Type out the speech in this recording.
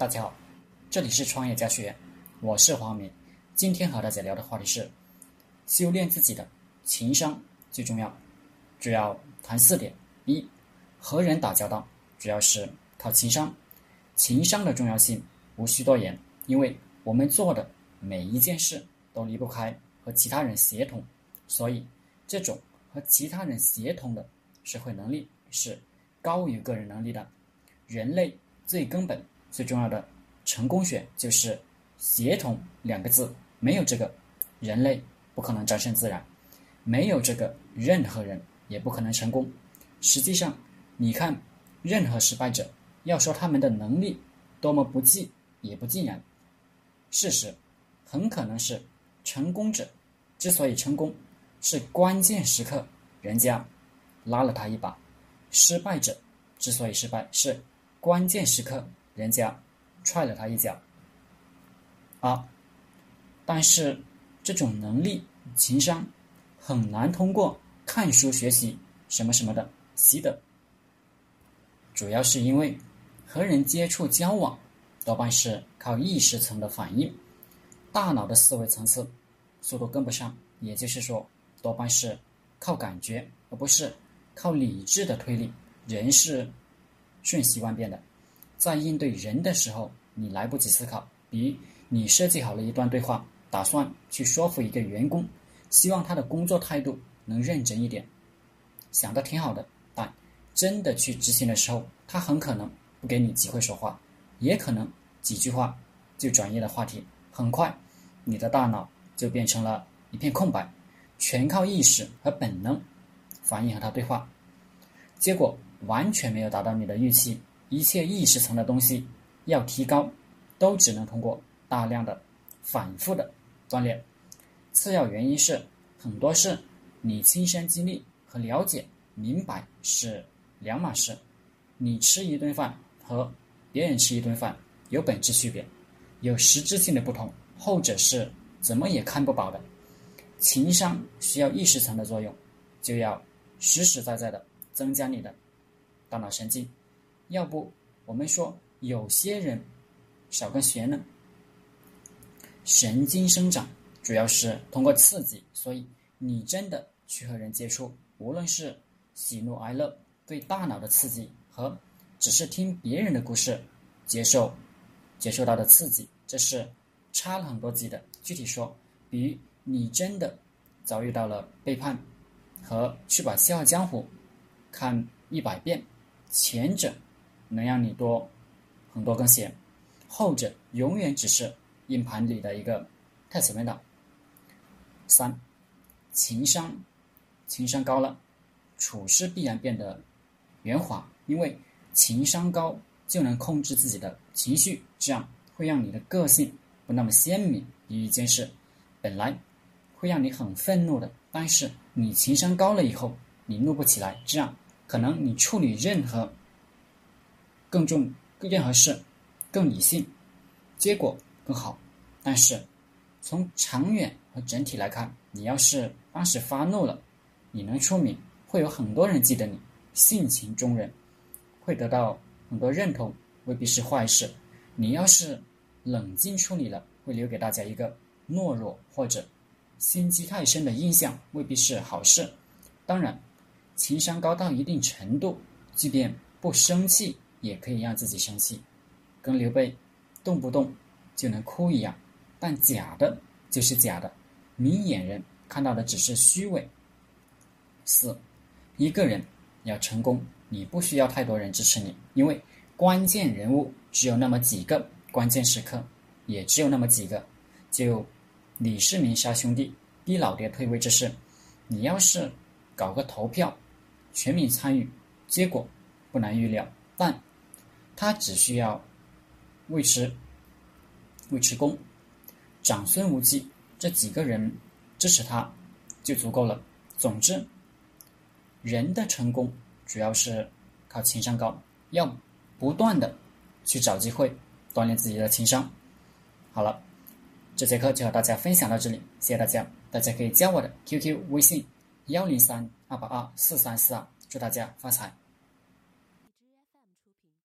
大家好，这里是创业家学院，我是黄明。今天和大家聊的话题是修炼自己的情商最重要，主要谈四点：一、和人打交道主要是靠情商，情商的重要性无需多言，因为我们做的每一件事都离不开和其他人协同，所以这种和其他人协同的社会能力是高于个人能力的。人类最根本、最重要的成功学就是“协同”两个字。没有这个，人类不可能战胜自然；没有这个，任何人也不可能成功。实际上，你看，任何失败者，要说他们的能力多么不济，也不尽然。事实很可能是，成功者之所以成功，是关键时刻人家拉了他一把；失败者之所以失败，是。关键时刻，人家踹了他一脚。啊，但是这种能力、情商很难通过看书学习什么什么的习得。主要是因为和人接触交往，多半是靠意识层的反应，大脑的思维层次速度跟不上。也就是说，多半是靠感觉，而不是靠理智的推理。人是。瞬息万变的，在应对人的时候，你来不及思考。比如，你设计好了一段对话，打算去说服一个员工，希望他的工作态度能认真一点，想的挺好的。但真的去执行的时候，他很可能不给你机会说话，也可能几句话就转移了话题。很快，你的大脑就变成了一片空白，全靠意识和本能反应和他对话，结果。完全没有达到你的预期，一切意识层的东西要提高，都只能通过大量的反复的锻炼。次要原因是很多事你亲身经历和了解明白是两码事。你吃一顿饭和别人吃一顿饭有本质区别，有实质性的不同，后者是怎么也看不饱的。情商需要意识层的作用，就要实实在在的增加你的。大脑神经，要不我们说有些人少根弦呢？神经生长主要是通过刺激，所以你真的去和人接触，无论是喜怒哀乐，对大脑的刺激和只是听别人的故事接受接受到的刺激，这是差了很多级的。具体说，比如你真的遭遇到了背叛，和去把《笑傲江湖》看一百遍。前者能让你多很多根弦，后者永远只是硬盘里的一个太层面的。三，情商，情商高了，处事必然变得圆滑，因为情商高就能控制自己的情绪，这样会让你的个性不那么鲜明。有一件事本来会让你很愤怒的，但是你情商高了以后，你怒不起来，这样。可能你处理任何更重任何事更理性，结果更好。但是从长远和整体来看，你要是当时发怒了，你能出名，会有很多人记得你，性情中人，会得到很多认同，未必是坏事。你要是冷静处理了，会留给大家一个懦弱或者心机太深的印象，未必是好事。当然。情商高到一定程度，即便不生气也可以让自己生气，跟刘备动不动就能哭一样。但假的就是假的，明眼人看到的只是虚伪。四，一个人要成功，你不需要太多人支持你，因为关键人物只有那么几个，关键时刻也只有那么几个。就李世民杀兄弟，逼老爹退位这事，你要是搞个投票。全民参与，结果不难预料，但他只需要尉迟、尉迟恭、长孙无忌这几个人支持他就足够了。总之，人的成功主要是靠情商高，要不断的去找机会锻炼自己的情商。好了，这节课就和大家分享到这里，谢谢大家。大家可以加我的 QQ 微信。幺零三二八二四三四二，祝大家发财。